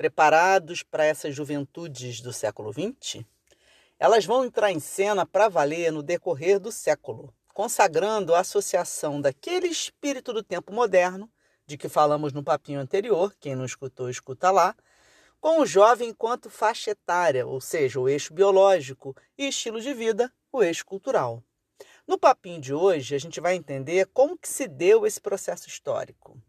preparados para essas juventudes do século XX? Elas vão entrar em cena para valer no decorrer do século, consagrando a associação daquele espírito do tempo moderno, de que falamos no papinho anterior, quem não escutou, escuta lá, com o jovem enquanto faixa etária, ou seja, o eixo biológico, e estilo de vida, o eixo cultural. No papinho de hoje, a gente vai entender como que se deu esse processo histórico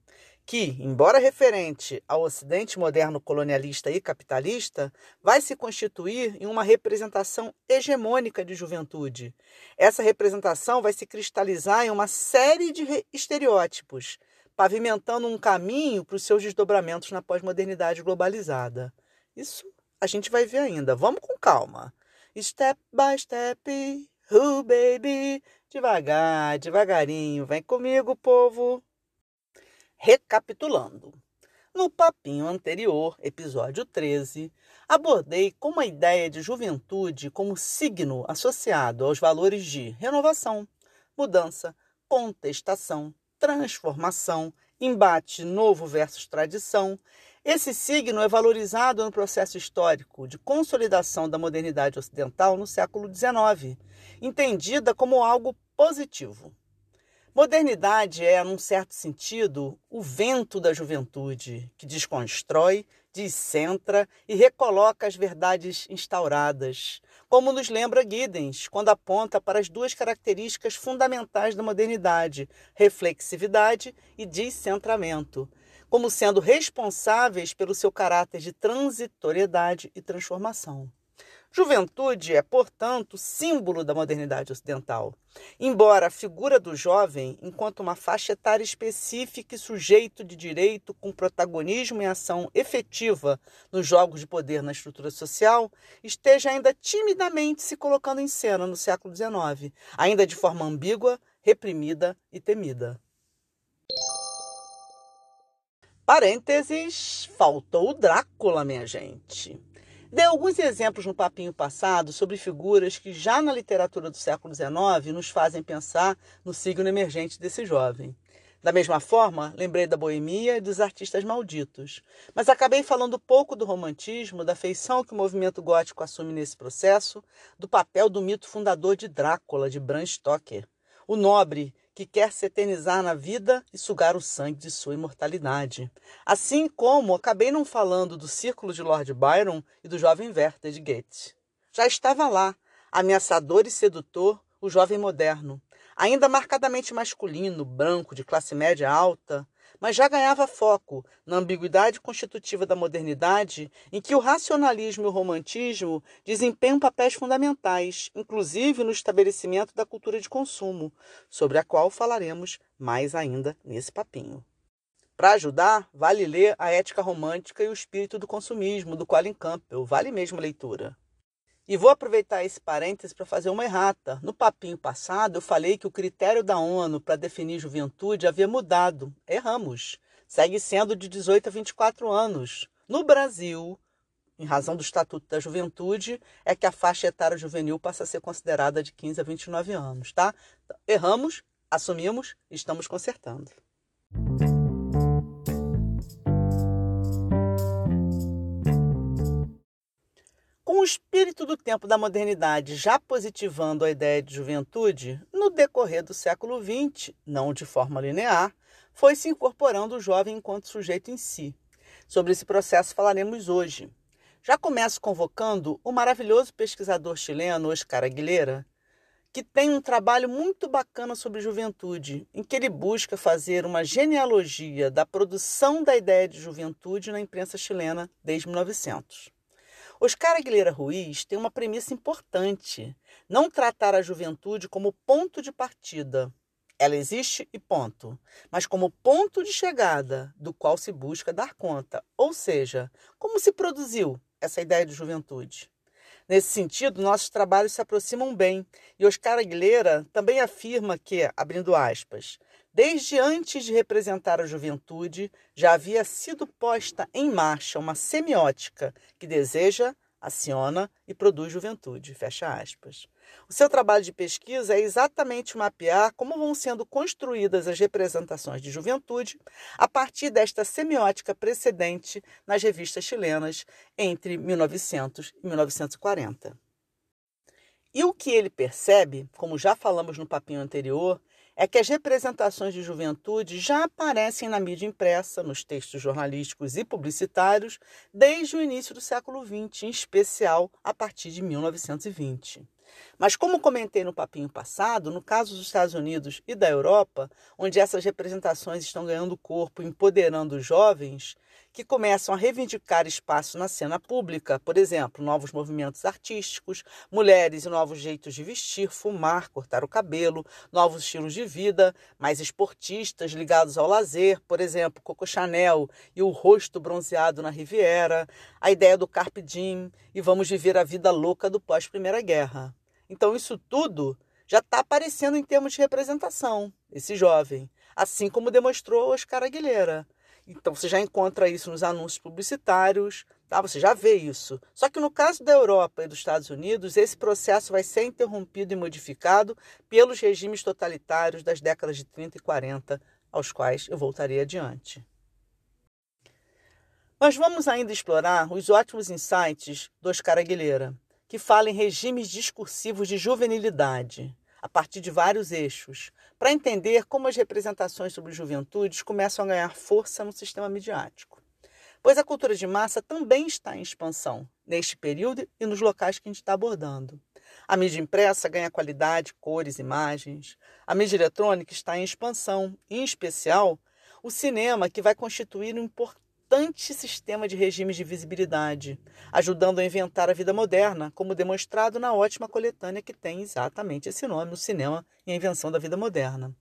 que, embora referente ao Ocidente moderno colonialista e capitalista, vai se constituir em uma representação hegemônica de juventude. Essa representação vai se cristalizar em uma série de estereótipos, pavimentando um caminho para os seus desdobramentos na pós-modernidade globalizada. Isso a gente vai ver ainda. Vamos com calma. Step by step, oh baby, devagar, devagarinho. Vem comigo, povo. Recapitulando. No papinho anterior, episódio 13, abordei como a ideia de juventude como signo associado aos valores de renovação, mudança, contestação, transformação, embate novo versus tradição. Esse signo é valorizado no processo histórico de consolidação da modernidade ocidental no século XIX, entendida como algo positivo. Modernidade é, num certo sentido, o vento da juventude, que desconstrói, descentra e recoloca as verdades instauradas, como nos lembra Giddens quando aponta para as duas características fundamentais da modernidade, reflexividade e descentramento, como sendo responsáveis pelo seu caráter de transitoriedade e transformação. Juventude é, portanto, símbolo da modernidade ocidental. Embora a figura do jovem, enquanto uma faixa etária específica e sujeito de direito com protagonismo e ação efetiva nos jogos de poder na estrutura social, esteja ainda timidamente se colocando em cena no século XIX, ainda de forma ambígua, reprimida e temida. Parênteses, faltou o Drácula, minha gente. Dei alguns exemplos no papinho passado sobre figuras que já na literatura do século XIX nos fazem pensar no signo emergente desse jovem. Da mesma forma, lembrei da boemia e dos artistas malditos, mas acabei falando pouco do romantismo, da feição que o movimento gótico assume nesse processo, do papel do mito fundador de Drácula, de Bram Stoker, o nobre que quer se eternizar na vida e sugar o sangue de sua imortalidade. Assim como acabei não falando do círculo de Lord Byron e do jovem Werther de Goethe. Já estava lá, ameaçador e sedutor, o jovem moderno, ainda marcadamente masculino, branco, de classe média alta, mas já ganhava foco na ambiguidade constitutiva da modernidade, em que o racionalismo e o romantismo desempenham papéis fundamentais, inclusive no estabelecimento da cultura de consumo, sobre a qual falaremos mais ainda nesse papinho. Para ajudar, vale ler A Ética Romântica e o Espírito do Consumismo, do Colin Campbell, vale mesmo a leitura. E vou aproveitar esse parêntese para fazer uma errata. No papinho passado, eu falei que o critério da ONU para definir juventude havia mudado. Erramos. Segue sendo de 18 a 24 anos. No Brasil, em razão do Estatuto da Juventude, é que a faixa etária juvenil passa a ser considerada de 15 a 29 anos, tá? Erramos, assumimos, estamos consertando. O espírito do tempo da modernidade já positivando a ideia de juventude, no decorrer do século XX, não de forma linear, foi se incorporando o jovem enquanto sujeito em si. Sobre esse processo falaremos hoje. Já começo convocando o maravilhoso pesquisador chileno Oscar Aguilera, que tem um trabalho muito bacana sobre juventude, em que ele busca fazer uma genealogia da produção da ideia de juventude na imprensa chilena desde 1900. Oscar Aguilera Ruiz tem uma premissa importante: não tratar a juventude como ponto de partida. Ela existe e ponto. Mas como ponto de chegada do qual se busca dar conta. Ou seja, como se produziu essa ideia de juventude? Nesse sentido, nossos trabalhos se aproximam bem, e Oscar Aguilera também afirma que, abrindo aspas, desde antes de representar a juventude, já havia sido posta em marcha uma semiótica que deseja, aciona e produz juventude. Fecha aspas. O seu trabalho de pesquisa é exatamente mapear como vão sendo construídas as representações de juventude a partir desta semiótica precedente nas revistas chilenas entre 1900 e 1940. E o que ele percebe, como já falamos no papinho anterior, é que as representações de juventude já aparecem na mídia impressa, nos textos jornalísticos e publicitários, desde o início do século XX, em especial a partir de 1920. Mas, como comentei no papinho passado, no caso dos Estados Unidos e da Europa, onde essas representações estão ganhando corpo, empoderando os jovens, que começam a reivindicar espaço na cena pública, por exemplo, novos movimentos artísticos, mulheres e novos jeitos de vestir, fumar, cortar o cabelo, novos estilos de vida, mais esportistas ligados ao lazer, por exemplo, Coco Chanel e o rosto bronzeado na Riviera, a ideia do Carpe Diem e vamos viver a vida louca do pós-Primeira Guerra. Então, isso tudo já está aparecendo em termos de representação, esse jovem, assim como demonstrou Oscar Aguilera. Então, você já encontra isso nos anúncios publicitários, tá? você já vê isso. Só que no caso da Europa e dos Estados Unidos, esse processo vai ser interrompido e modificado pelos regimes totalitários das décadas de 30 e 40, aos quais eu voltarei adiante. Nós vamos ainda explorar os ótimos insights do Oscar Aguilera que fala em regimes discursivos de juvenilidade, a partir de vários eixos, para entender como as representações sobre juventudes começam a ganhar força no sistema midiático. Pois a cultura de massa também está em expansão neste período e nos locais que a gente está abordando. A mídia impressa ganha qualidade, cores, imagens. A mídia eletrônica está em expansão, em especial o cinema, que vai constituir um importante importante sistema de regimes de visibilidade, ajudando a inventar a vida moderna, como demonstrado na ótima coletânea que tem exatamente esse nome, o cinema e a invenção da vida moderna.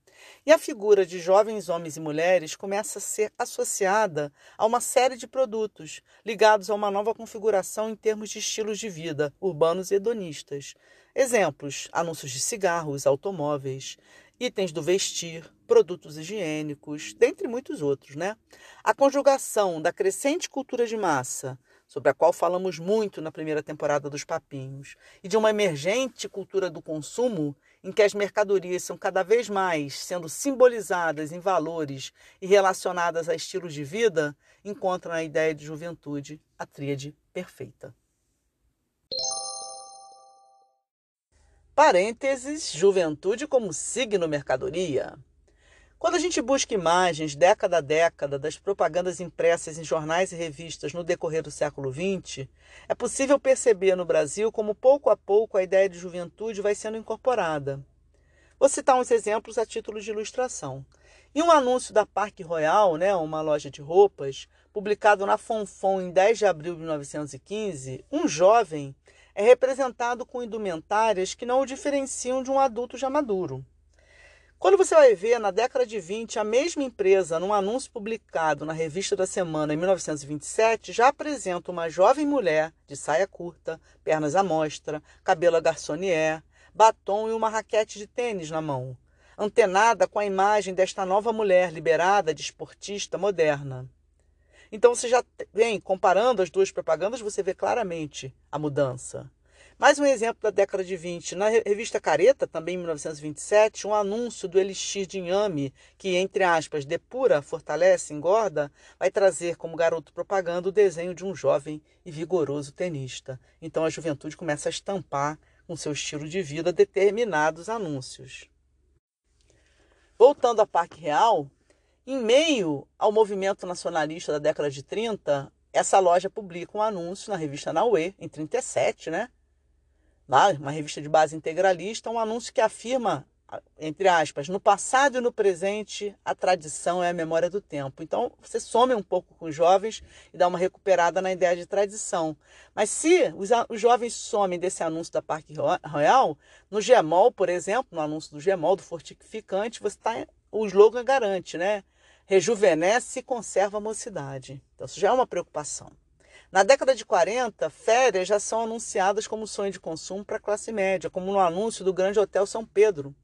E a figura de jovens homens e mulheres começa a ser associada a uma série de produtos ligados a uma nova configuração em termos de estilos de vida, urbanos e hedonistas. Exemplos: anúncios de cigarros, automóveis, itens do vestir, produtos higiênicos, dentre muitos outros, né? A conjugação da crescente cultura de massa, sobre a qual falamos muito na primeira temporada dos Papinhos, e de uma emergente cultura do consumo, em que as mercadorias são cada vez mais sendo simbolizadas em valores e relacionadas a estilos de vida, encontra na ideia de juventude a tríade perfeita. Parênteses, juventude como signo mercadoria. Quando a gente busca imagens década a década das propagandas impressas em jornais e revistas no decorrer do século XX, é possível perceber no Brasil como pouco a pouco a ideia de juventude vai sendo incorporada. Vou citar uns exemplos a título de ilustração. Em um anúncio da Parque Royal, né, uma loja de roupas, publicado na Fonfon em 10 de abril de 1915, um jovem é representado com indumentárias que não o diferenciam de um adulto já maduro. Quando você vai ver, na década de 20, a mesma empresa, num anúncio publicado na Revista da Semana em 1927, já apresenta uma jovem mulher de saia curta, pernas à mostra, cabelo à batom e uma raquete de tênis na mão, antenada com a imagem desta nova mulher liberada de esportista moderna. Então você já vem comparando as duas propagandas, você vê claramente a mudança. Mais um exemplo da década de 20. Na revista Careta, também em 1927, um anúncio do Elixir de Inhame, que, entre aspas, depura, fortalece, engorda, vai trazer como garoto propaganda o desenho de um jovem e vigoroso tenista. Então a juventude começa a estampar com seu estilo de vida determinados anúncios. Voltando à Parque Real, em meio ao movimento nacionalista da década de 30, essa loja publica um anúncio na revista Nauê, em 37, né? Lá, uma revista de base integralista, um anúncio que afirma entre aspas, no passado e no presente, a tradição é a memória do tempo. Então, você some um pouco com os jovens e dá uma recuperada na ideia de tradição. Mas se os, os jovens somem desse anúncio da Parque Royal, no Gemol, por exemplo, no anúncio do Gemol, do fortificante, você tá, o slogan garante, né? Rejuvenesce e conserva a mocidade. Então, isso já é uma preocupação. Na década de 40, férias já são anunciadas como sonho de consumo para a classe média, como no anúncio do Grande Hotel São Pedro,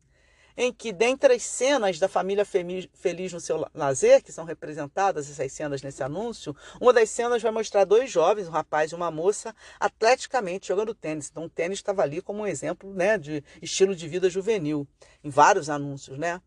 em que, dentre as cenas da família feliz no seu lazer, que são representadas essas cenas nesse anúncio, uma das cenas vai mostrar dois jovens, um rapaz e uma moça, atleticamente jogando tênis. Então, o tênis estava ali como um exemplo né, de estilo de vida juvenil, em vários anúncios, né?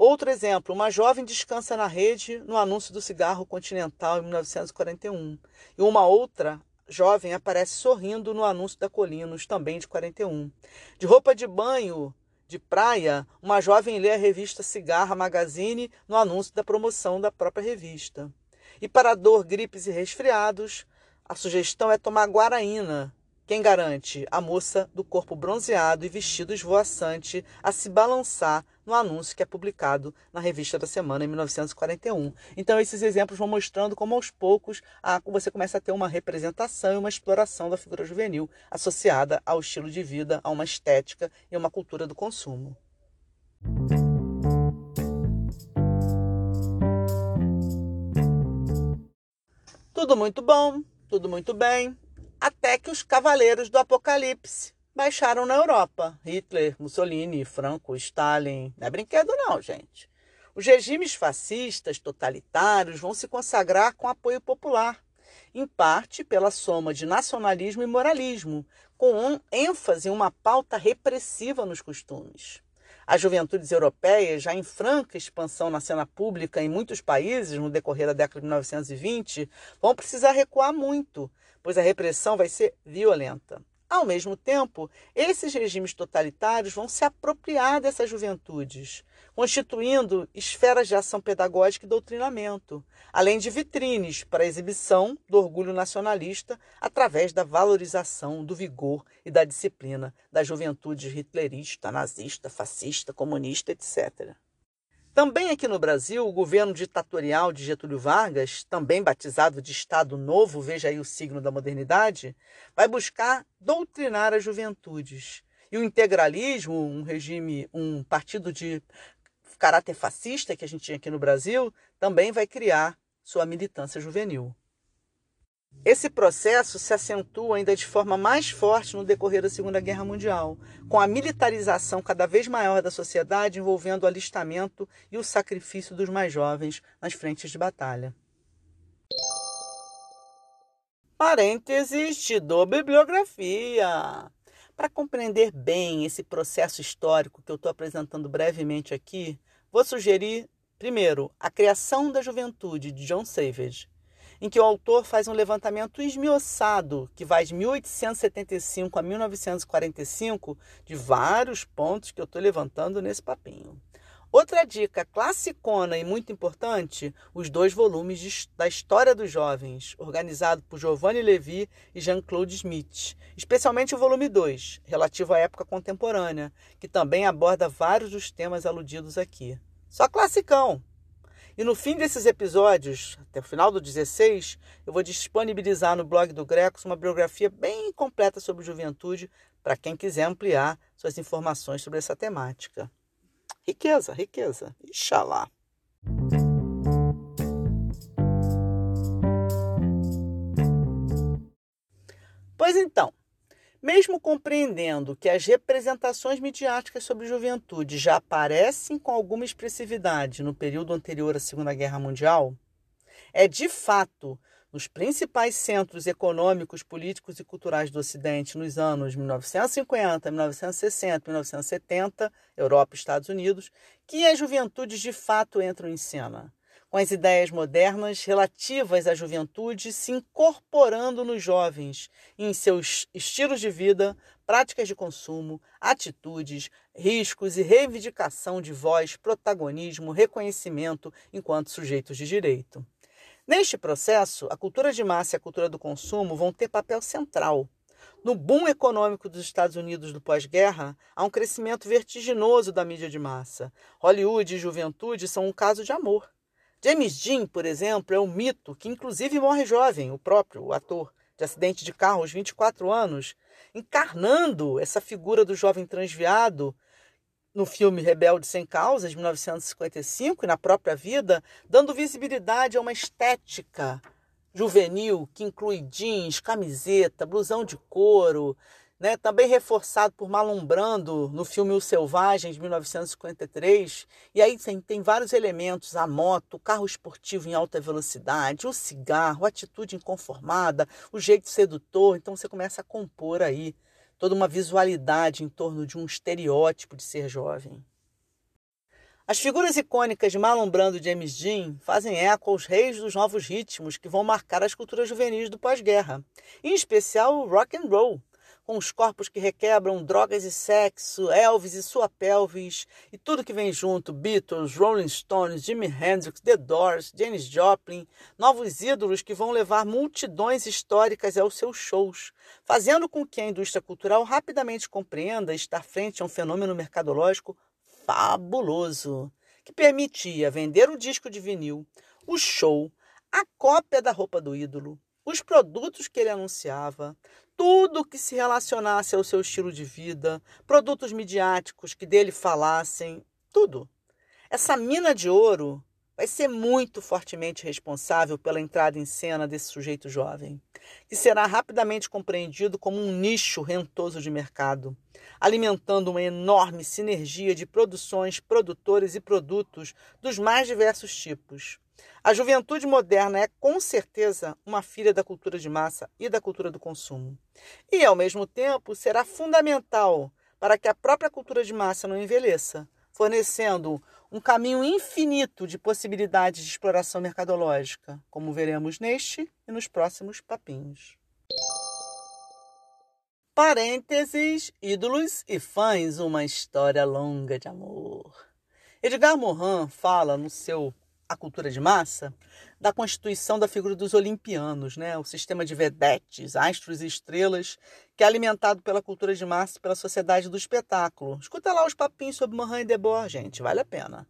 Outro exemplo, uma jovem descansa na rede no anúncio do cigarro Continental em 1941. E uma outra jovem aparece sorrindo no anúncio da Colinos, também de 41. De roupa de banho de praia, uma jovem lê a revista Cigarra Magazine no anúncio da promoção da própria revista. E para dor, gripes e resfriados, a sugestão é tomar guaraína, quem garante? A moça do corpo bronzeado e vestido esvoaçante a se balançar no anúncio que é publicado na revista da semana em 1941. Então, esses exemplos vão mostrando como aos poucos você começa a ter uma representação e uma exploração da figura juvenil associada ao estilo de vida, a uma estética e uma cultura do consumo. Tudo muito bom, tudo muito bem até que os cavaleiros do Apocalipse baixaram na Europa. Hitler, Mussolini, Franco, Stalin. Não é brinquedo, não, gente. Os regimes fascistas totalitários vão se consagrar com apoio popular, em parte pela soma de nacionalismo e moralismo, com ênfase em uma pauta repressiva nos costumes. As juventudes europeias, já em franca expansão na cena pública em muitos países no decorrer da década de 1920, vão precisar recuar muito pois a repressão vai ser violenta. Ao mesmo tempo, esses regimes totalitários vão se apropriar dessas juventudes, constituindo esferas de ação pedagógica e doutrinamento, além de vitrines para a exibição do orgulho nacionalista através da valorização do vigor e da disciplina da juventude hitlerista, nazista, fascista, comunista, etc. Também aqui no Brasil, o governo ditatorial de Getúlio Vargas, também batizado de Estado Novo, veja aí o signo da modernidade, vai buscar doutrinar as juventudes. E o integralismo, um regime, um partido de caráter fascista que a gente tinha aqui no Brasil, também vai criar sua militância juvenil. Esse processo se acentua ainda de forma mais forte no decorrer da Segunda Guerra Mundial, com a militarização cada vez maior da sociedade envolvendo o alistamento e o sacrifício dos mais jovens nas frentes de batalha. Parênteses, te dou bibliografia. Para compreender bem esse processo histórico que eu estou apresentando brevemente aqui, vou sugerir, primeiro, A Criação da Juventude, de John Savage, em que o autor faz um levantamento esmiuçado, que vai de 1875 a 1945, de vários pontos que eu estou levantando nesse papinho. Outra dica classicona e muito importante, os dois volumes da História dos Jovens, organizado por Giovanni Levi e Jean-Claude Smith, especialmente o volume 2, relativo à época contemporânea, que também aborda vários dos temas aludidos aqui. Só classicão, e no fim desses episódios, até o final do 16, eu vou disponibilizar no blog do Grecos uma biografia bem completa sobre juventude para quem quiser ampliar suas informações sobre essa temática. Riqueza, riqueza. Ixalá. Pois então, mesmo compreendendo que as representações midiáticas sobre juventude já aparecem com alguma expressividade no período anterior à Segunda Guerra Mundial, é de fato nos principais centros econômicos, políticos e culturais do Ocidente nos anos 1950, 1960, 1970, Europa e Estados Unidos, que as juventudes de fato entram em cena com as ideias modernas relativas à juventude se incorporando nos jovens em seus estilos de vida, práticas de consumo, atitudes, riscos e reivindicação de voz, protagonismo, reconhecimento enquanto sujeitos de direito. Neste processo, a cultura de massa e a cultura do consumo vão ter papel central. No boom econômico dos Estados Unidos do pós-guerra, há um crescimento vertiginoso da mídia de massa. Hollywood e juventude são um caso de amor. James Dean, por exemplo, é um mito que inclusive morre jovem, o próprio o ator, de acidente de carro aos 24 anos, encarnando essa figura do jovem transviado no filme Rebelde Sem Causa, de 1955, e na própria vida, dando visibilidade a uma estética juvenil que inclui jeans, camiseta, blusão de couro, né? também reforçado por Marlon Brando no filme O Selvagem, de 1953. E aí tem, tem vários elementos: a moto, o carro esportivo em alta velocidade, o cigarro, a atitude inconformada, o jeito sedutor. Então você começa a compor aí toda uma visualidade em torno de um estereótipo de ser jovem. As figuras icônicas de Marlon Brando e James Dean fazem eco aos reis dos novos ritmos que vão marcar as culturas juvenis do pós-guerra, em especial o rock and roll, com os corpos que requebram drogas e sexo, Elvis e sua pelvis e tudo que vem junto, Beatles, Rolling Stones, Jimi Hendrix, The Doors, Janis Joplin, novos ídolos que vão levar multidões históricas aos seus shows, fazendo com que a indústria cultural rapidamente compreenda estar frente a um fenômeno mercadológico fabuloso, que permitia vender o disco de vinil, o show, a cópia da roupa do ídolo, os produtos que ele anunciava, tudo que se relacionasse ao seu estilo de vida, produtos midiáticos que dele falassem, tudo. Essa mina de ouro vai ser muito fortemente responsável pela entrada em cena desse sujeito jovem, que será rapidamente compreendido como um nicho rentoso de mercado, alimentando uma enorme sinergia de produções, produtores e produtos dos mais diversos tipos. A juventude moderna é com certeza uma filha da cultura de massa e da cultura do consumo. E, ao mesmo tempo, será fundamental para que a própria cultura de massa não envelheça, fornecendo um caminho infinito de possibilidades de exploração mercadológica, como veremos neste e nos próximos papinhos. Parênteses, ídolos e fãs, uma história longa de amor. Edgar Morin fala no seu A Cultura de Massa da constituição da figura dos olimpianos, né? o sistema de vedetes, astros e estrelas, que é alimentado pela cultura de massa e pela sociedade do espetáculo. Escuta lá os papinhos sobre Morin e Debord, gente, vale a pena.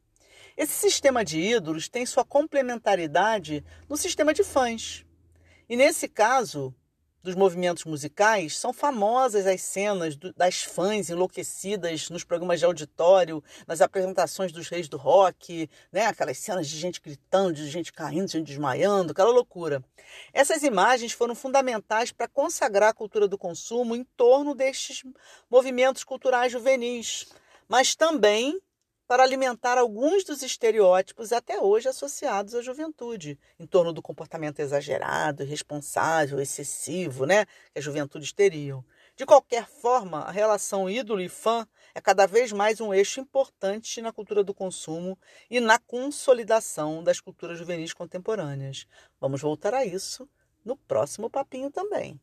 Esse sistema de ídolos tem sua complementaridade no sistema de fãs. E nesse caso, dos movimentos musicais, são famosas as cenas do, das fãs enlouquecidas nos programas de auditório, nas apresentações dos reis do rock, né? aquelas cenas de gente gritando, de gente caindo, de gente desmaiando, aquela loucura. Essas imagens foram fundamentais para consagrar a cultura do consumo em torno destes movimentos culturais juvenis, mas também para alimentar alguns dos estereótipos até hoje associados à juventude, em torno do comportamento exagerado, irresponsável, excessivo, né, que a juventude teriam. De qualquer forma, a relação ídolo e fã é cada vez mais um eixo importante na cultura do consumo e na consolidação das culturas juvenis contemporâneas. Vamos voltar a isso no próximo papinho também.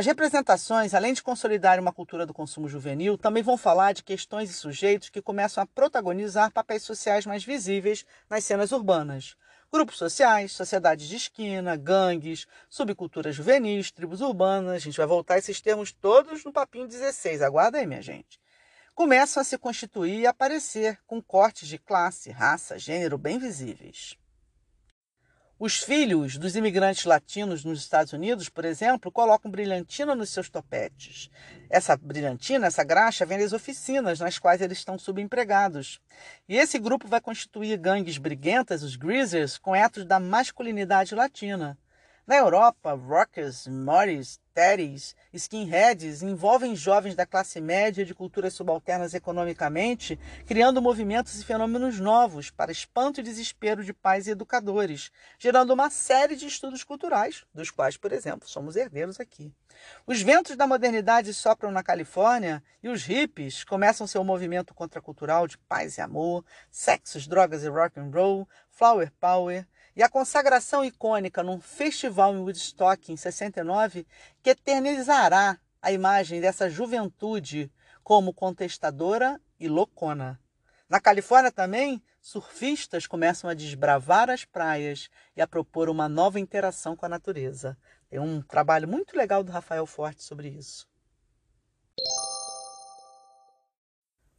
As representações, além de consolidar uma cultura do consumo juvenil, também vão falar de questões e sujeitos que começam a protagonizar papéis sociais mais visíveis nas cenas urbanas. Grupos sociais, sociedades de esquina, gangues, subculturas juvenis, tribos urbanas, a gente vai voltar esses termos todos no papinho 16, aguarda aí, minha gente. Começam a se constituir e aparecer com cortes de classe, raça, gênero bem visíveis. Os filhos dos imigrantes latinos nos Estados Unidos, por exemplo, colocam brilhantina nos seus topetes. Essa brilhantina, essa graxa, vem das oficinas nas quais eles estão subempregados. E esse grupo vai constituir gangues briguentas, os greasers, com etos da masculinidade latina. Na Europa, rockers, moris, teddies, skinheads envolvem jovens da classe média de culturas subalternas economicamente, criando movimentos e fenômenos novos para espanto e desespero de pais e educadores, gerando uma série de estudos culturais, dos quais, por exemplo, somos herdeiros aqui. Os ventos da modernidade sopram na Califórnia e os hippies começam seu movimento contracultural de paz e amor, sexos, drogas e rock and roll, flower power, e a consagração icônica num festival em Woodstock em 69 que eternizará a imagem dessa juventude como contestadora e loucona. Na Califórnia também, surfistas começam a desbravar as praias e a propor uma nova interação com a natureza. Tem um trabalho muito legal do Rafael Forte sobre isso.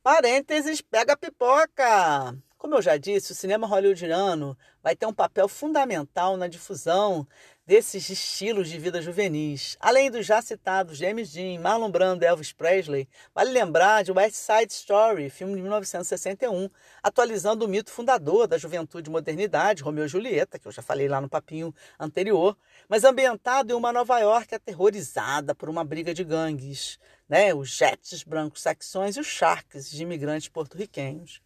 Parênteses, pega a pipoca! Como eu já disse, o cinema hollywoodiano vai ter um papel fundamental na difusão desses estilos de vida juvenis. Além dos já citados James Dean, Marlon Brando e Elvis Presley, vale lembrar de West Side Story, filme de 1961, atualizando o mito fundador da juventude e modernidade, Romeu e Julieta, que eu já falei lá no papinho anterior, mas ambientado em uma Nova York aterrorizada por uma briga de gangues, né? os Jets brancos saxões e os Sharks de imigrantes porto-riquenhos.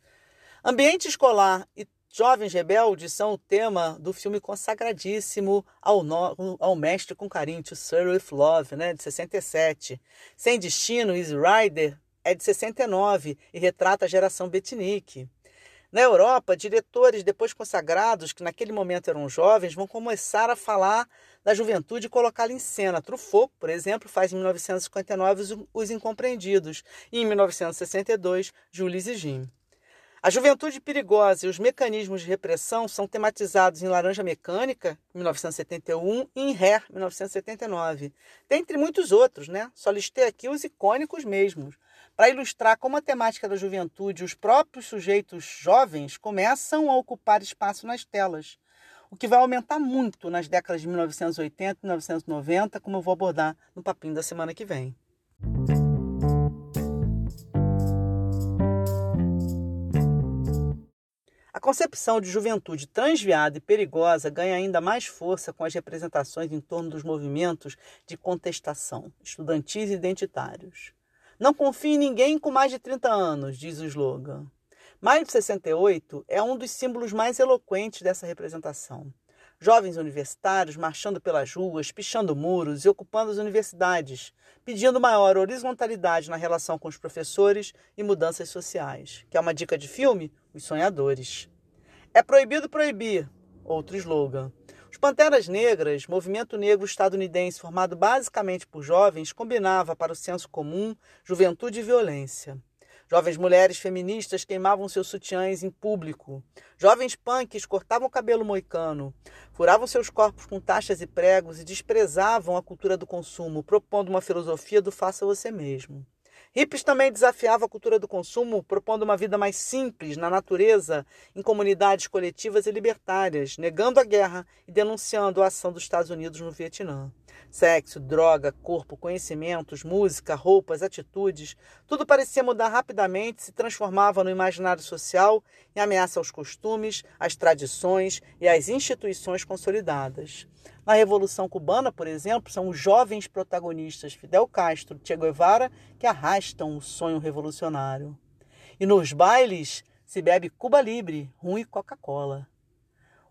Ambiente escolar e jovens rebeldes são o tema do filme consagradíssimo ao, no, ao mestre com carinho, Sir With Love, né, de 67. Sem Destino, Easy Rider, é de 69 e retrata a geração Betinique. Na Europa, diretores depois consagrados, que naquele momento eram jovens, vão começar a falar da juventude e colocá-la em cena. Truffaut, por exemplo, faz em 1959 Os Incompreendidos e em 1962 Jules e Jim. A juventude perigosa e os mecanismos de repressão são tematizados em Laranja Mecânica, 1971, e em Hair, 1979. Dentre muitos outros, né? Só listei aqui os icônicos mesmos, para ilustrar como a temática da juventude e os próprios sujeitos jovens começam a ocupar espaço nas telas, o que vai aumentar muito nas décadas de 1980 e 1990, como eu vou abordar no papinho da semana que vem. A concepção de juventude transviada e perigosa ganha ainda mais força com as representações em torno dos movimentos de contestação, estudantis e identitários. Não confie em ninguém com mais de 30 anos, diz o slogan. Maio de 68 é um dos símbolos mais eloquentes dessa representação. Jovens universitários marchando pelas ruas, pichando muros e ocupando as universidades, pedindo maior horizontalidade na relação com os professores e mudanças sociais. Que é uma dica de filme? Os Sonhadores. É proibido proibir, outro slogan. Os Panteras Negras, movimento negro estadunidense formado basicamente por jovens, combinava para o senso comum juventude e violência. Jovens mulheres feministas queimavam seus sutiãs em público. Jovens punks cortavam o cabelo moicano, furavam seus corpos com taxas e pregos e desprezavam a cultura do consumo, propondo uma filosofia do faça você mesmo. Hippies também desafiava a cultura do consumo, propondo uma vida mais simples na natureza, em comunidades coletivas e libertárias, negando a guerra e denunciando a ação dos Estados Unidos no Vietnã. Sexo, droga, corpo, conhecimentos, música, roupas, atitudes, tudo parecia mudar rapidamente, se transformava no imaginário social e ameaça aos costumes, às tradições e às instituições consolidadas. Na Revolução Cubana, por exemplo, são os jovens protagonistas Fidel Castro e Che Guevara que arrastam o sonho revolucionário. E nos bailes se bebe Cuba Libre, rum e Coca-Cola.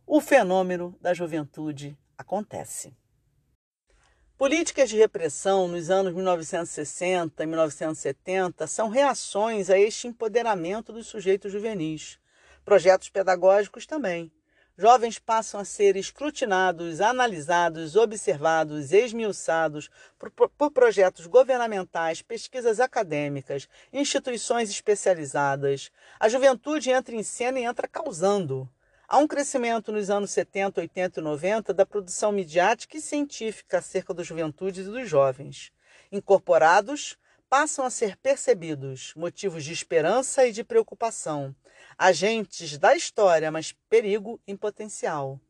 O fenômeno da juventude acontece. Políticas de repressão nos anos 1960 e 1970 são reações a este empoderamento dos sujeitos juvenis. Projetos pedagógicos também. Jovens passam a ser escrutinados, analisados, observados, esmiuçados por, por, projetos governamentais, pesquisas acadêmicas, instituições especializadas. A juventude entra em cena e entra causando. Há um crescimento nos anos 70, 80 e 90 da produção midiática e científica acerca da juventude e dos jovens. Incorporados, passam a ser percebidos motivos de esperança e de preocupação, agentes da história, mas perigo em potencial.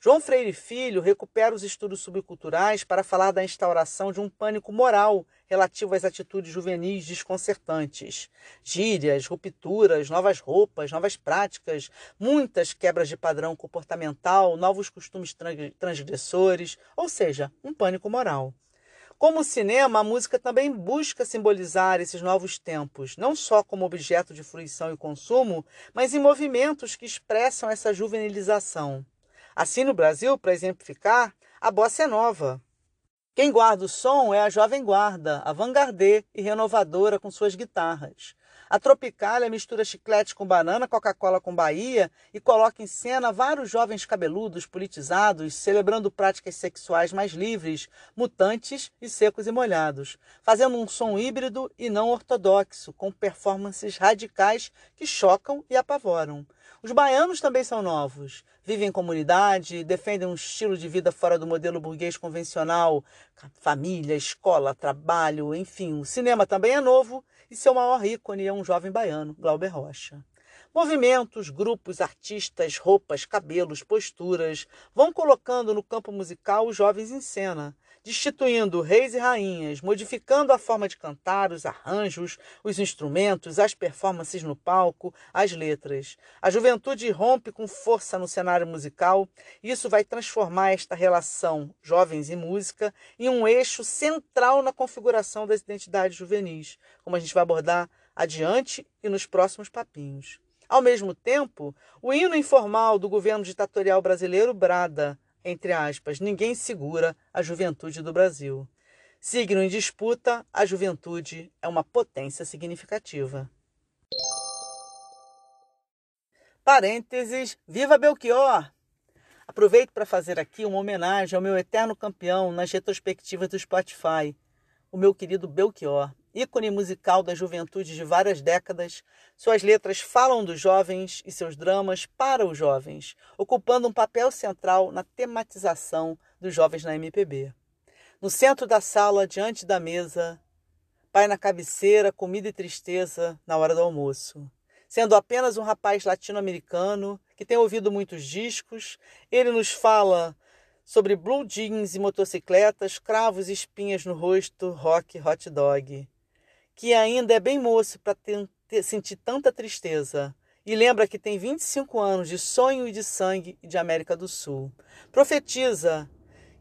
João Freire Filho recupera os estudos subculturais para falar da instauração de um pânico moral relativo às atitudes juvenis desconcertantes. Gírias, rupturas, novas roupas, novas práticas, muitas quebras de padrão comportamental, novos costumes transgressores, ou seja, um pânico moral. Como o cinema, a música também busca simbolizar esses novos tempos, não só como objeto de fruição e consumo, mas em movimentos que expressam essa juvenilização. Assim, no Brasil, para exemplificar, a bossa é nova. Quem guarda o som é a Jovem Guarda, a vanguardê e renovadora com suas guitarras. A Tropicália mistura chiclete com banana, Coca-Cola com Bahia e coloca em cena vários jovens cabeludos, politizados, celebrando práticas sexuais mais livres, mutantes e secos e molhados, fazendo um som híbrido e não ortodoxo, com performances radicais que chocam e apavoram. Os baianos também são novos. Vivem em comunidade, defendem um estilo de vida fora do modelo burguês convencional, família, escola, trabalho, enfim. O cinema também é novo e seu maior ícone é um jovem baiano, Glauber Rocha. Movimentos, grupos, artistas, roupas, cabelos, posturas vão colocando no campo musical os jovens em cena, destituindo reis e rainhas, modificando a forma de cantar, os arranjos, os instrumentos, as performances no palco, as letras. A juventude rompe com força no cenário musical e isso vai transformar esta relação jovens e música em um eixo central na configuração das identidades juvenis, como a gente vai abordar adiante e nos próximos papinhos. Ao mesmo tempo, o hino informal do governo ditatorial brasileiro brada entre aspas, ninguém segura a juventude do Brasil. Signo em disputa, a juventude é uma potência significativa. Parênteses, viva Belchior! Aproveito para fazer aqui uma homenagem ao meu eterno campeão nas retrospectivas do Spotify, o meu querido Belchior ícone musical da juventude de várias décadas, suas letras falam dos jovens e seus dramas para os jovens, ocupando um papel central na tematização dos jovens na MPB. No centro da sala, diante da mesa, pai na cabeceira, comida e tristeza na hora do almoço. Sendo apenas um rapaz latino-americano que tem ouvido muitos discos, ele nos fala sobre blue jeans e motocicletas, cravos e espinhas no rosto, rock, hot dog que ainda é bem moço para sentir tanta tristeza. E lembra que tem 25 anos de sonho e de sangue de América do Sul. Profetiza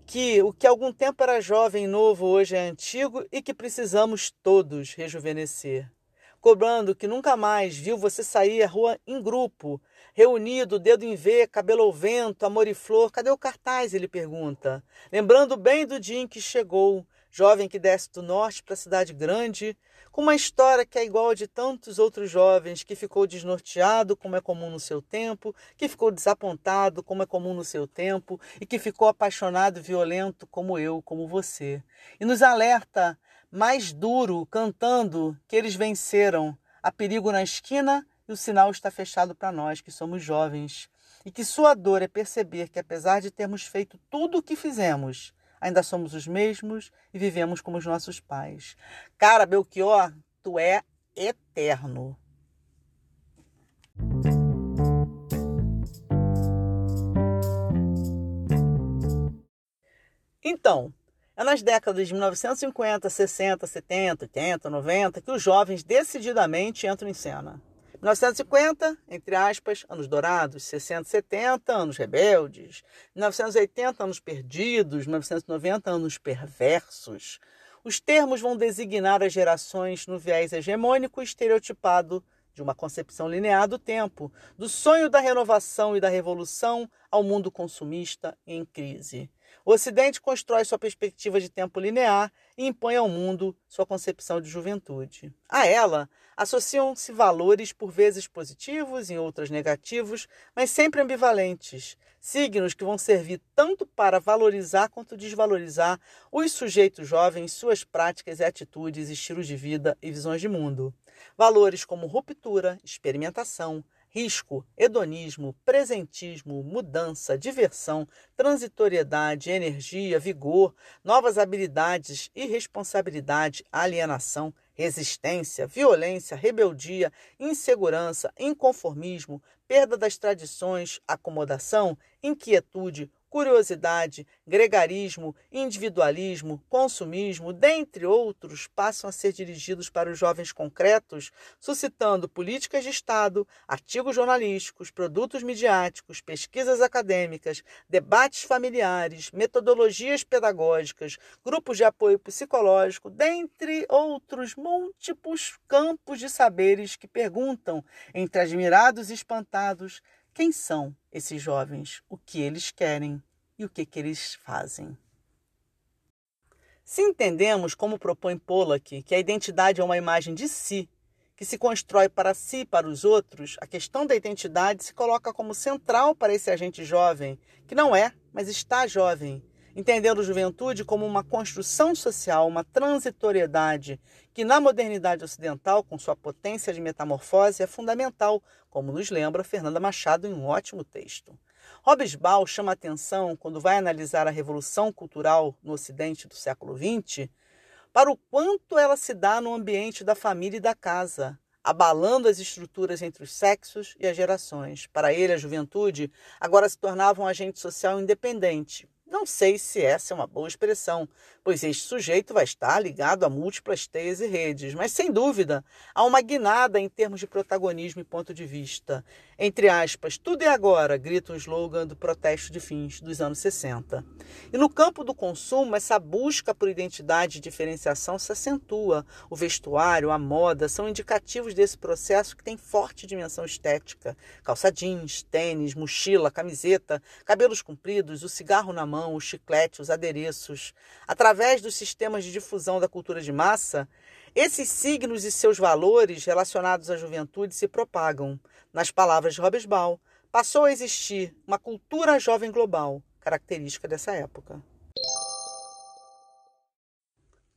que o que algum tempo era jovem e novo hoje é antigo e que precisamos todos rejuvenescer. Cobrando que nunca mais viu você sair à rua em grupo, reunido, dedo em V, cabelo ao vento, amor e flor. Cadê o cartaz? Ele pergunta. Lembrando bem do dia em que chegou, jovem que desce do norte para a cidade grande, uma história que é igual a de tantos outros jovens, que ficou desnorteado, como é comum no seu tempo, que ficou desapontado, como é comum no seu tempo, e que ficou apaixonado e violento, como eu, como você. E nos alerta mais duro, cantando que eles venceram. Há perigo na esquina e o sinal está fechado para nós que somos jovens. E que sua dor é perceber que, apesar de termos feito tudo o que fizemos, ainda somos os mesmos e vivemos como os nossos pais. Cara, Belchior, tu é eterno. Então, é nas décadas de 1950, 60, 70, 80, 90 que os jovens decididamente entram em cena. 1950, entre aspas, anos dourados, 60, 70, anos rebeldes, 1980, anos perdidos, 1990, anos perversos. Os termos vão designar as gerações no viés hegemônico estereotipado de uma concepção linear do tempo, do sonho da renovação e da revolução ao mundo consumista em crise. O Ocidente constrói sua perspectiva de tempo linear e impõe ao mundo sua concepção de juventude. A ela associam-se valores por vezes positivos, em outras negativos, mas sempre ambivalentes, signos que vão servir tanto para valorizar quanto desvalorizar os sujeitos jovens, suas práticas e atitudes, estilos de vida e visões de mundo. Valores como ruptura, experimentação, risco, hedonismo, presentismo, mudança, diversão, transitoriedade, energia, vigor, novas habilidades, irresponsabilidade, alienação, resistência, violência, rebeldia, insegurança, inconformismo, perda das tradições, acomodação, inquietude, curiosidade, gregarismo, individualismo, consumismo, dentre outros, passam a ser dirigidos para os jovens concretos, suscitando políticas de Estado, artigos jornalísticos, produtos midiáticos, pesquisas acadêmicas, debates familiares, metodologias pedagógicas, grupos de apoio psicológico, dentre outros múltiplos campos de saberes que perguntam, entre admirados e espantados, quem são esses jovens? O que eles querem e o que, que eles fazem? Se entendemos, como propõe Pollack, que a identidade é uma imagem de si, que se constrói para si e para os outros, a questão da identidade se coloca como central para esse agente jovem, que não é, mas está jovem, entendendo juventude como uma construção social, uma transitoriedade, que na modernidade ocidental, com sua potência de metamorfose, é fundamental, como nos lembra Fernanda Machado em um ótimo texto. Ball chama atenção, quando vai analisar a revolução cultural no Ocidente do século XX, para o quanto ela se dá no ambiente da família e da casa, abalando as estruturas entre os sexos e as gerações. Para ele, a juventude agora se tornava um agente social independente, não sei se essa é uma boa expressão, pois este sujeito vai estar ligado a múltiplas teias e redes, mas sem dúvida há uma guinada em termos de protagonismo e ponto de vista. Entre aspas, tudo é agora, grita um slogan do protesto de fins dos anos 60. E no campo do consumo, essa busca por identidade e diferenciação se acentua. O vestuário, a moda são indicativos desse processo que tem forte dimensão estética. Calça jeans, tênis, mochila, camiseta, cabelos compridos, o cigarro na mão o chiclete, os adereços. Através dos sistemas de difusão da cultura de massa, esses signos e seus valores relacionados à juventude se propagam. Nas palavras de Robesbal, passou a existir uma cultura jovem global, característica dessa época.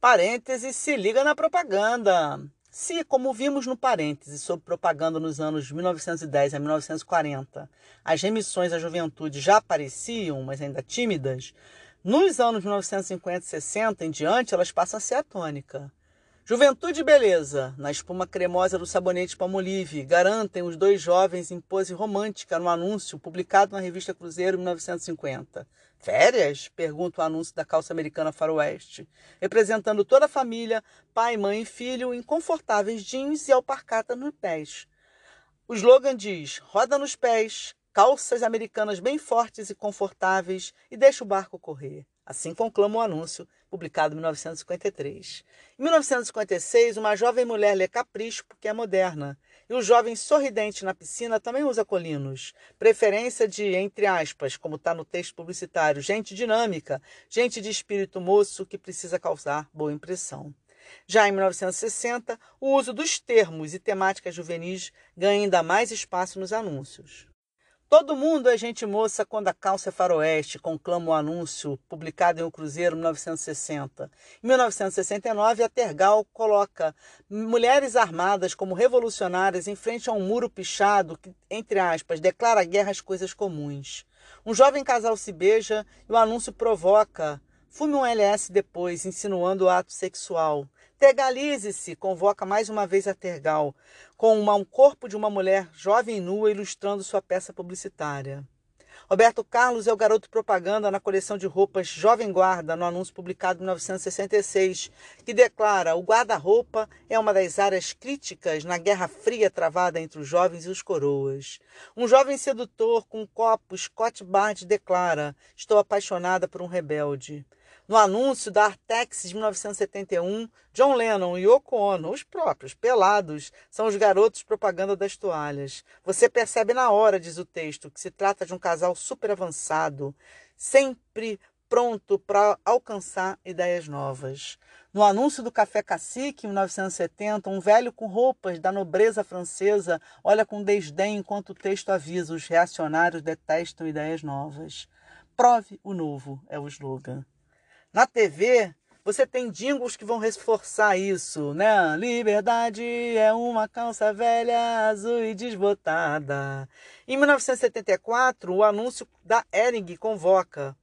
Parêntese se liga na propaganda. Se, como vimos no parêntese sobre propaganda nos anos 1910 a 1940, as remissões à juventude já apareciam, mas ainda tímidas, nos anos 1950 e 60 em diante elas passam a ser a tônica. Juventude e beleza, na espuma cremosa do sabonete Palmolive, garantem os dois jovens em pose romântica no anúncio publicado na revista Cruzeiro em 1950. Férias? pergunta o anúncio da calça americana faroeste, representando toda a família, pai, mãe e filho, em confortáveis jeans e alparcata nos pés. O slogan diz: roda nos pés, calças americanas bem fortes e confortáveis e deixa o barco correr. Assim conclama o anúncio, publicado em 1953. Em 1956, uma jovem mulher lê Capricho porque é moderna. E o jovem sorridente na piscina também usa colinos. Preferência de, entre aspas, como está no texto publicitário, gente dinâmica, gente de espírito moço que precisa causar boa impressão. Já em 1960, o uso dos termos e temáticas juvenis ganha ainda mais espaço nos anúncios. Todo mundo é gente moça quando a calça é faroeste, conclama o anúncio publicado em O Cruzeiro, 1960. Em 1969, a Tergal coloca mulheres armadas como revolucionárias em frente a um muro pichado que, entre aspas, declara guerra às coisas comuns. Um jovem casal se beija e o anúncio provoca Fume um LS depois, insinuando o ato sexual. Tergalize-se, convoca mais uma vez a Tergal, com uma, um corpo de uma mulher jovem e nua ilustrando sua peça publicitária. Roberto Carlos é o garoto propaganda na coleção de roupas Jovem Guarda, no anúncio publicado em 1966, que declara: o guarda-roupa é uma das áreas críticas na guerra fria travada entre os jovens e os coroas. Um jovem sedutor com um copo Scott Bard declara: estou apaixonada por um rebelde. No anúncio da Artex de 1971, John Lennon e Yoko Ono, os próprios, pelados, são os garotos propaganda das toalhas. Você percebe na hora, diz o texto, que se trata de um casal super avançado, sempre pronto para alcançar ideias novas. No anúncio do Café Cacique, em 1970, um velho com roupas da nobreza francesa olha com desdém enquanto o texto avisa: os reacionários detestam ideias novas. Prove o novo é o slogan. Na TV, você tem jingles que vão reforçar isso, né? Liberdade é uma calça velha, azul e desbotada. Em 1974, o anúncio da Ering convoca.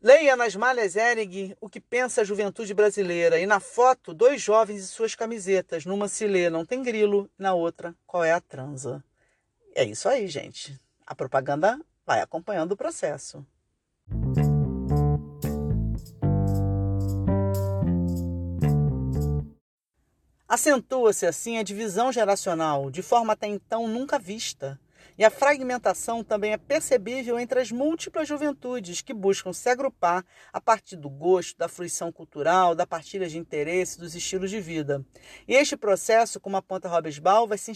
Leia nas malhas Ering o que pensa a juventude brasileira. E na foto, dois jovens e suas camisetas. Numa se lê não tem grilo, na outra, qual é a transa. É isso aí, gente. A propaganda vai acompanhando o processo. Acentua-se assim a divisão geracional, de forma até então nunca vista. E a fragmentação também é percebível entre as múltiplas juventudes que buscam se agrupar a partir do gosto, da fruição cultural, da partilha de interesse, dos estilos de vida. E este processo, como aponta Robesbal, vai se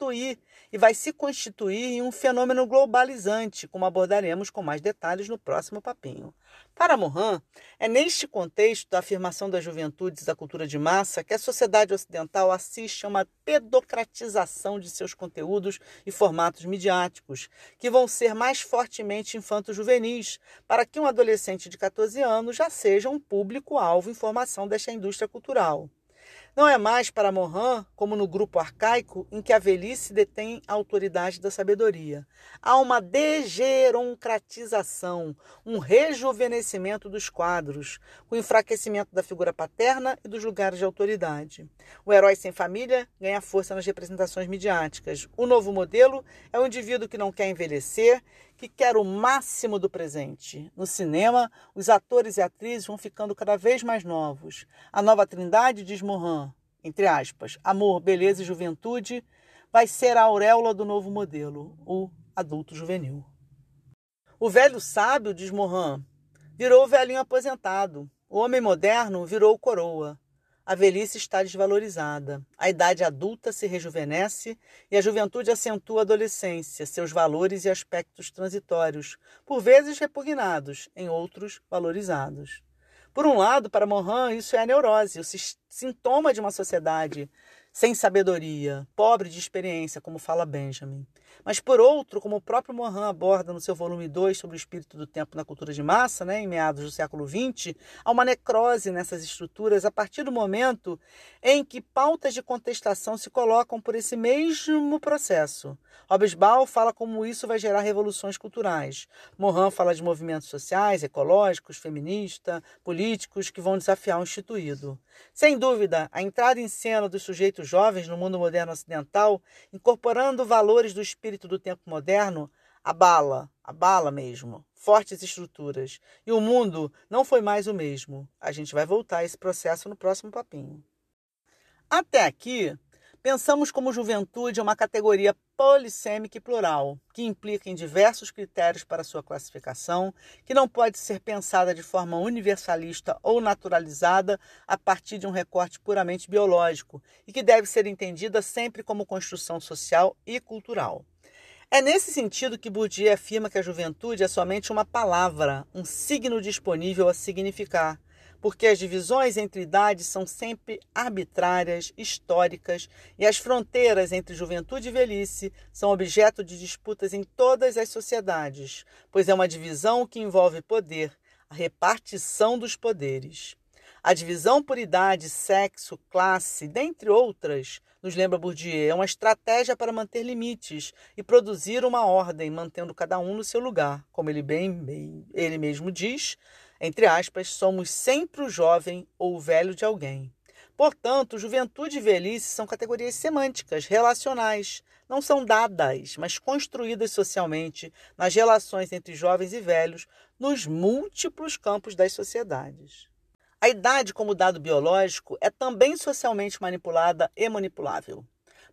constituir e vai se constituir em um fenômeno globalizante, como abordaremos com mais detalhes no próximo papinho. Para Morin, é neste contexto da afirmação das juventudes da cultura de massa que a sociedade ocidental assiste a uma pedocratização de seus conteúdos e formatos midiáticos, que vão ser mais fortemente infanto-juvenis, para que um adolescente de 14 anos já seja um público-alvo em formação desta indústria cultural. Não é mais para Morin como no grupo arcaico em que a velhice detém a autoridade da sabedoria. Há uma degeroncratização, um rejuvenescimento dos quadros, o enfraquecimento da figura paterna e dos lugares de autoridade. O herói sem família ganha força nas representações midiáticas. O novo modelo é o indivíduo que não quer envelhecer, que quer o máximo do presente. No cinema, os atores e atrizes vão ficando cada vez mais novos. A nova trindade, diz Morin, entre aspas, amor, beleza e juventude, vai ser a auréola do novo modelo, o adulto juvenil. O velho sábio, diz Morin, virou o velhinho aposentado. O homem moderno virou coroa. A velhice está desvalorizada. A idade adulta se rejuvenesce e a juventude acentua a adolescência, seus valores e aspectos transitórios, por vezes repugnados, em outros valorizados. Por um lado, para Morin, isso é a neurose, o sintoma de uma sociedade sem sabedoria, pobre de experiência, como fala Benjamin. Mas, por outro, como o próprio Morin aborda no seu volume 2 sobre o espírito do tempo na cultura de massa, né, em meados do século XX, há uma necrose nessas estruturas a partir do momento em que pautas de contestação se colocam por esse mesmo processo. Hobsbawm fala como isso vai gerar revoluções culturais. Morin fala de movimentos sociais, ecológicos, feministas, políticos que vão desafiar o instituído. Sem dúvida, a entrada em cena dos sujeitos jovens no mundo moderno ocidental, incorporando valores do espírito do tempo moderno, abala, abala mesmo, fortes estruturas. E o mundo não foi mais o mesmo. A gente vai voltar a esse processo no próximo papinho. Até aqui, Pensamos como juventude uma categoria polissêmica e plural, que implica em diversos critérios para sua classificação, que não pode ser pensada de forma universalista ou naturalizada a partir de um recorte puramente biológico e que deve ser entendida sempre como construção social e cultural. É nesse sentido que Bourdieu afirma que a juventude é somente uma palavra, um signo disponível a significar porque as divisões entre idades são sempre arbitrárias, históricas, e as fronteiras entre juventude e velhice são objeto de disputas em todas as sociedades, pois é uma divisão que envolve poder, a repartição dos poderes. A divisão por idade, sexo, classe, dentre outras, nos lembra Bourdieu, é uma estratégia para manter limites e produzir uma ordem, mantendo cada um no seu lugar. Como ele bem, bem ele mesmo diz, entre aspas, somos sempre o jovem ou o velho de alguém. Portanto, juventude e velhice são categorias semânticas, relacionais. Não são dadas, mas construídas socialmente nas relações entre jovens e velhos nos múltiplos campos das sociedades. A idade, como dado biológico, é também socialmente manipulada e manipulável.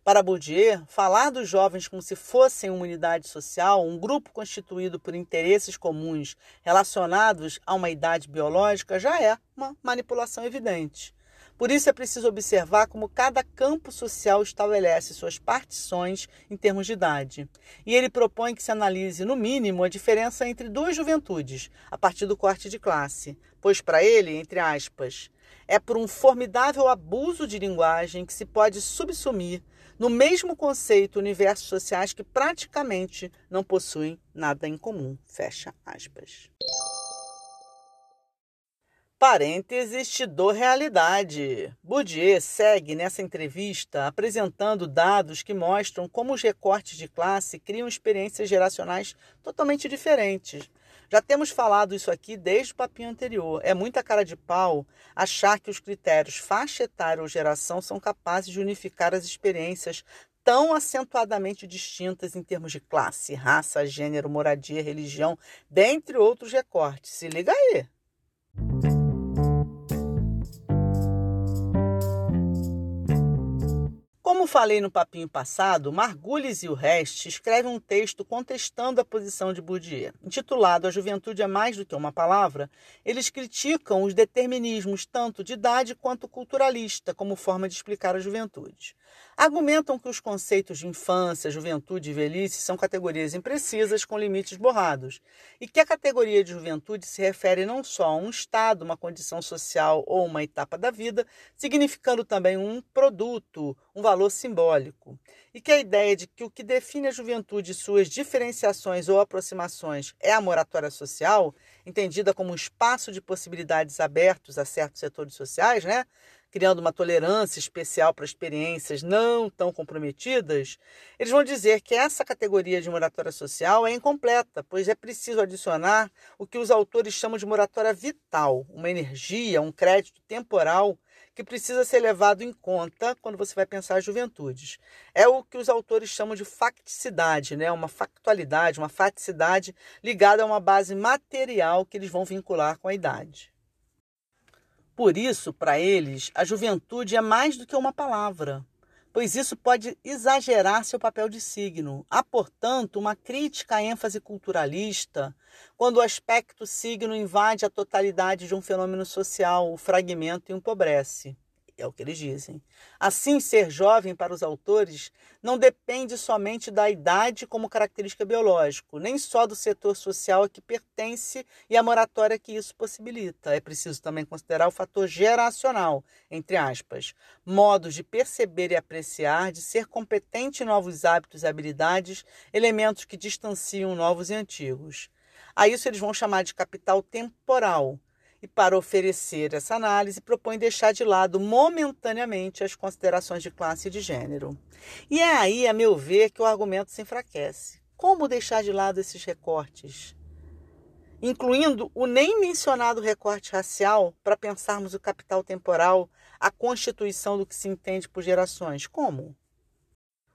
Para Bourdieu, falar dos jovens como se fossem uma unidade social, um grupo constituído por interesses comuns relacionados a uma idade biológica, já é uma manipulação evidente. Por isso é preciso observar como cada campo social estabelece suas partições em termos de idade. E ele propõe que se analise, no mínimo, a diferença entre duas juventudes, a partir do corte de classe, pois para ele, entre aspas, é por um formidável abuso de linguagem que se pode subsumir no mesmo conceito universos sociais que praticamente não possuem nada em comum. Fecha aspas. Parênteses te dou realidade. Bourdieu segue nessa entrevista apresentando dados que mostram como os recortes de classe criam experiências geracionais totalmente diferentes. Já temos falado isso aqui desde o papinho anterior. É muita cara de pau achar que os critérios faixa etária ou geração são capazes de unificar as experiências tão acentuadamente distintas em termos de classe, raça, gênero, moradia, religião, dentre outros recortes. Se liga aí. Como falei no papinho passado, Margulis e o Rest escrevem um texto contestando a posição de Bourdieu. Intitulado A Juventude é Mais do que uma Palavra, eles criticam os determinismos tanto de idade quanto culturalista como forma de explicar a juventude. Argumentam que os conceitos de infância, juventude e velhice são categorias imprecisas com limites borrados, e que a categoria de juventude se refere não só a um estado, uma condição social ou uma etapa da vida, significando também um produto, um valor simbólico, e que a ideia de que o que define a juventude e suas diferenciações ou aproximações é a moratória social, entendida como um espaço de possibilidades abertos a certos setores sociais, né? criando uma tolerância especial para experiências não tão comprometidas, eles vão dizer que essa categoria de moratória social é incompleta, pois é preciso adicionar o que os autores chamam de moratória vital, uma energia, um crédito temporal que precisa ser levado em conta quando você vai pensar as juventudes. É o que os autores chamam de facticidade, né? uma factualidade, uma faticidade ligada a uma base material que eles vão vincular com a idade. Por isso, para eles, a juventude é mais do que uma palavra, pois isso pode exagerar seu papel de signo. Há, portanto, uma crítica à ênfase culturalista quando o aspecto signo invade a totalidade de um fenômeno social, o fragmento e empobrece. É o que eles dizem. Assim, ser jovem para os autores não depende somente da idade como característica biológica, nem só do setor social a que pertence e a moratória que isso possibilita. É preciso também considerar o fator geracional, entre aspas, modos de perceber e apreciar, de ser competente em novos hábitos e habilidades, elementos que distanciam novos e antigos. A isso eles vão chamar de capital temporal e, para oferecer essa análise, propõe deixar de lado momentaneamente as considerações de classe e de gênero. E é aí, a meu ver, que o argumento se enfraquece. Como deixar de lado esses recortes? Incluindo o nem mencionado recorte racial para pensarmos o capital temporal, a constituição do que se entende por gerações. Como?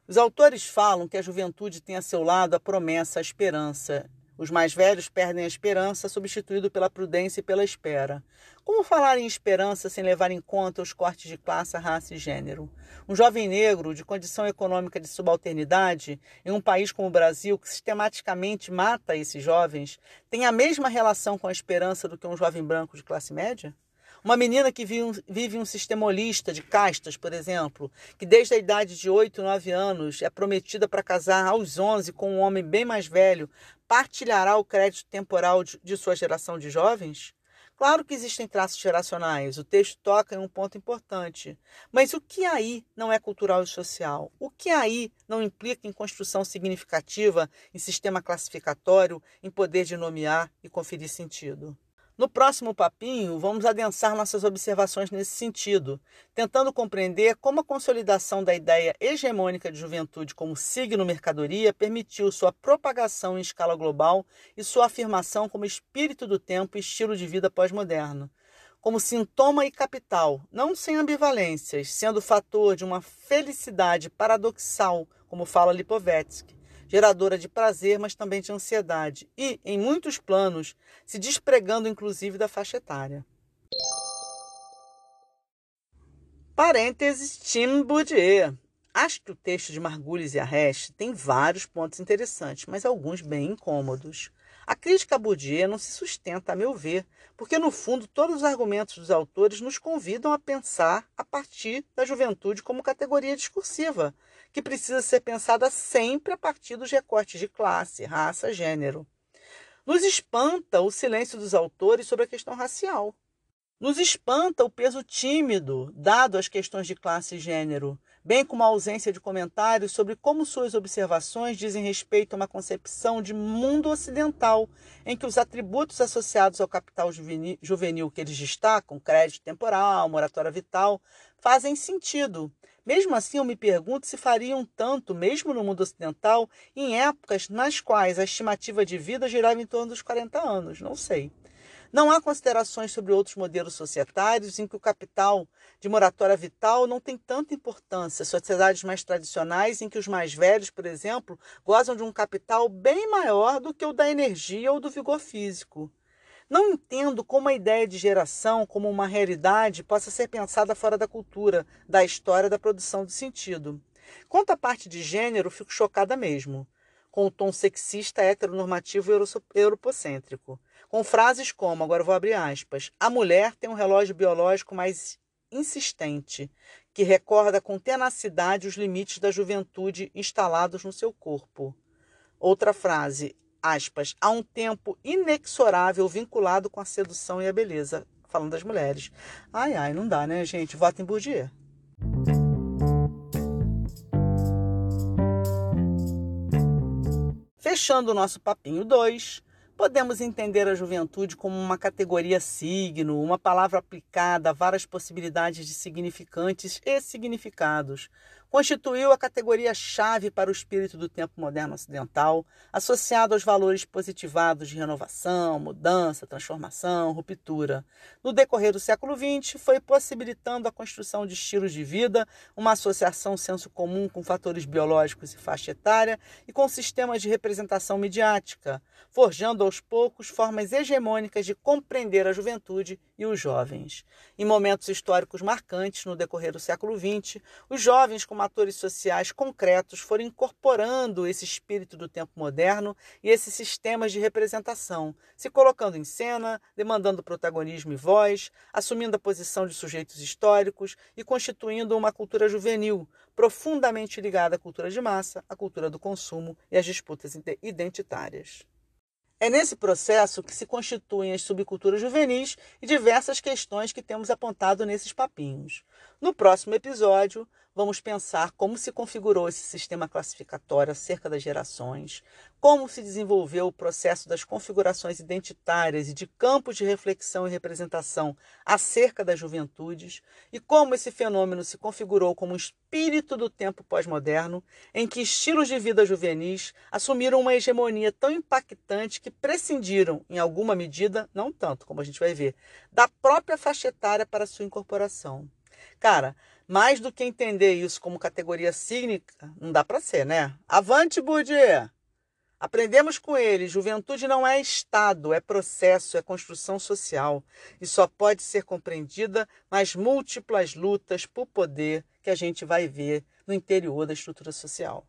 Os autores falam que a juventude tem a seu lado a promessa, a esperança os mais velhos perdem a esperança, substituído pela prudência e pela espera. Como falar em esperança sem levar em conta os cortes de classe, raça e gênero? Um jovem negro de condição econômica de subalternidade, em um país como o Brasil, que sistematicamente mata esses jovens, tem a mesma relação com a esperança do que um jovem branco de classe média? Uma menina que vive um sistema holista de castas, por exemplo, que desde a idade de 8, 9 anos é prometida para casar aos 11 com um homem bem mais velho, partilhará o crédito temporal de, sua geração de jovens? Claro que existem traços geracionais, o texto toca em um ponto importante. Mas o que aí não é cultural e social? O que aí não implica em construção significativa, em sistema classificatório, em poder de nomear e conferir sentido? No próximo papinho, vamos adensar nossas observações nesse sentido, tentando compreender como a consolidação da ideia hegemônica de juventude como signo mercadoria permitiu sua propagação em escala global e sua afirmação como espírito do tempo e estilo de vida pós-moderno. Como sintoma e capital, não sem ambivalências, sendo fator de uma felicidade paradoxal, como fala Lipovetsky, geradora de prazer, mas também de ansiedade, e, em muitos planos, se despregando inclusive da faixa etária. Parênteses Tim Bourdieu. Acho que o texto de Margulis e Arrest tem vários pontos interessantes, mas alguns bem incômodos. A crítica a Bourdieu não se sustenta, a meu ver, porque no fundo todos os argumentos dos autores nos convidam a pensar a partir da juventude como categoria discursiva, que precisa ser pensada sempre a partir dos recortes de classe, raça, gênero. Nos espanta o silêncio dos autores sobre a questão racial. Nos espanta o peso tímido dado às questões de classe e gênero, bem como a ausência de comentários sobre como suas observações dizem respeito a uma concepção de mundo ocidental, em que os atributos associados ao capital juvenil que eles destacam, crédito temporal, moratória vital, fazem sentido, mesmo assim, eu me pergunto se fariam tanto, mesmo no mundo ocidental, em épocas nas quais a estimativa de vida girava em torno dos 40 anos. Não sei. Não há considerações sobre outros modelos societários em que o capital de moratória vital não tem tanta importância. Sociedades mais tradicionais em que os mais velhos, por exemplo, gozam de um capital bem maior do que o da energia ou do vigor físico. Não entendo como a ideia de geração como uma realidade possa ser pensada fora da cultura, da história da produção do sentido. Quanto à parte de gênero, fico chocada mesmo, com o tom sexista, heteronormativo e europocêntrico. Com frases como, agora vou abrir aspas, a mulher tem um relógio biológico mais insistente, que recorda com tenacidade os limites da juventude instalados no seu corpo. Outra frase, aspas, há um tempo inexorável vinculado com a sedução e a beleza, falando das mulheres. Ai, ai, não dá, né, gente? Vota em Bourdieu. Fechando o nosso papinho 2, podemos entender a juventude como uma categoria signo, uma palavra aplicada a várias possibilidades de significantes e significados, constituiu a categoria-chave para o espírito do tempo moderno ocidental, associado aos valores positivados de renovação, mudança, transformação, ruptura. No decorrer do século XX, foi possibilitando a construção de estilos de vida, uma associação senso comum com fatores biológicos e faixa etária e com sistemas de representação midiática, forjando aos poucos formas hegemônicas de compreender a juventude e os jovens. Em momentos históricos marcantes no decorrer do século XX, os jovens como atores sociais concretos foram incorporando esse espírito do tempo moderno e esses sistemas de representação, se colocando em cena, demandando protagonismo e voz, assumindo a posição de sujeitos históricos e constituindo uma cultura juvenil, profundamente ligada à cultura de massa, à cultura do consumo e às disputas identitárias. É nesse processo que se constituem as subculturas juvenis e diversas questões que temos apontado nesses papinhos. No próximo episódio, vamos pensar como se configurou esse sistema classificatório acerca das gerações, como se desenvolveu o processo das configurações identitárias e de campos de reflexão e representação acerca das juventudes, e como esse fenômeno se configurou como um espírito do tempo pós-moderno, em que estilos de vida juvenis assumiram uma hegemonia tão impactante que prescindiram, em alguma medida, não tanto, como a gente vai ver, da própria faixa etária para sua incorporação. Cara, mais do que entender isso como categoria cínica, não dá para ser, né? Avante, Budi! Aprendemos com ele: juventude não é estado, é processo, é construção social e só pode ser compreendida nas múltiplas lutas por poder que a gente vai ver no interior da estrutura social.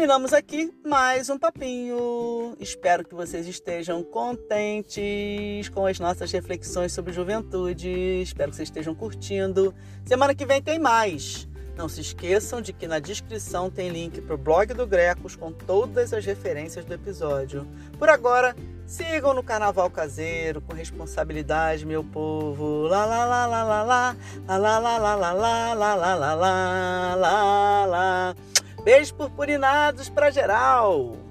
Terminamos aqui mais um papinho. Espero que vocês estejam contentes com as nossas reflexões sobre juventude. Espero que vocês estejam curtindo. Semana que vem tem mais. Não se esqueçam de que na descrição tem link para o blog do Grecos com todas as referências do episódio. Por agora, sigam no Carnaval Caseiro com responsabilidade, meu povo. Lá lá lá lá lá lá lá lá lá lá lá lá lá lá lá lá Beijos purpurinados para geral!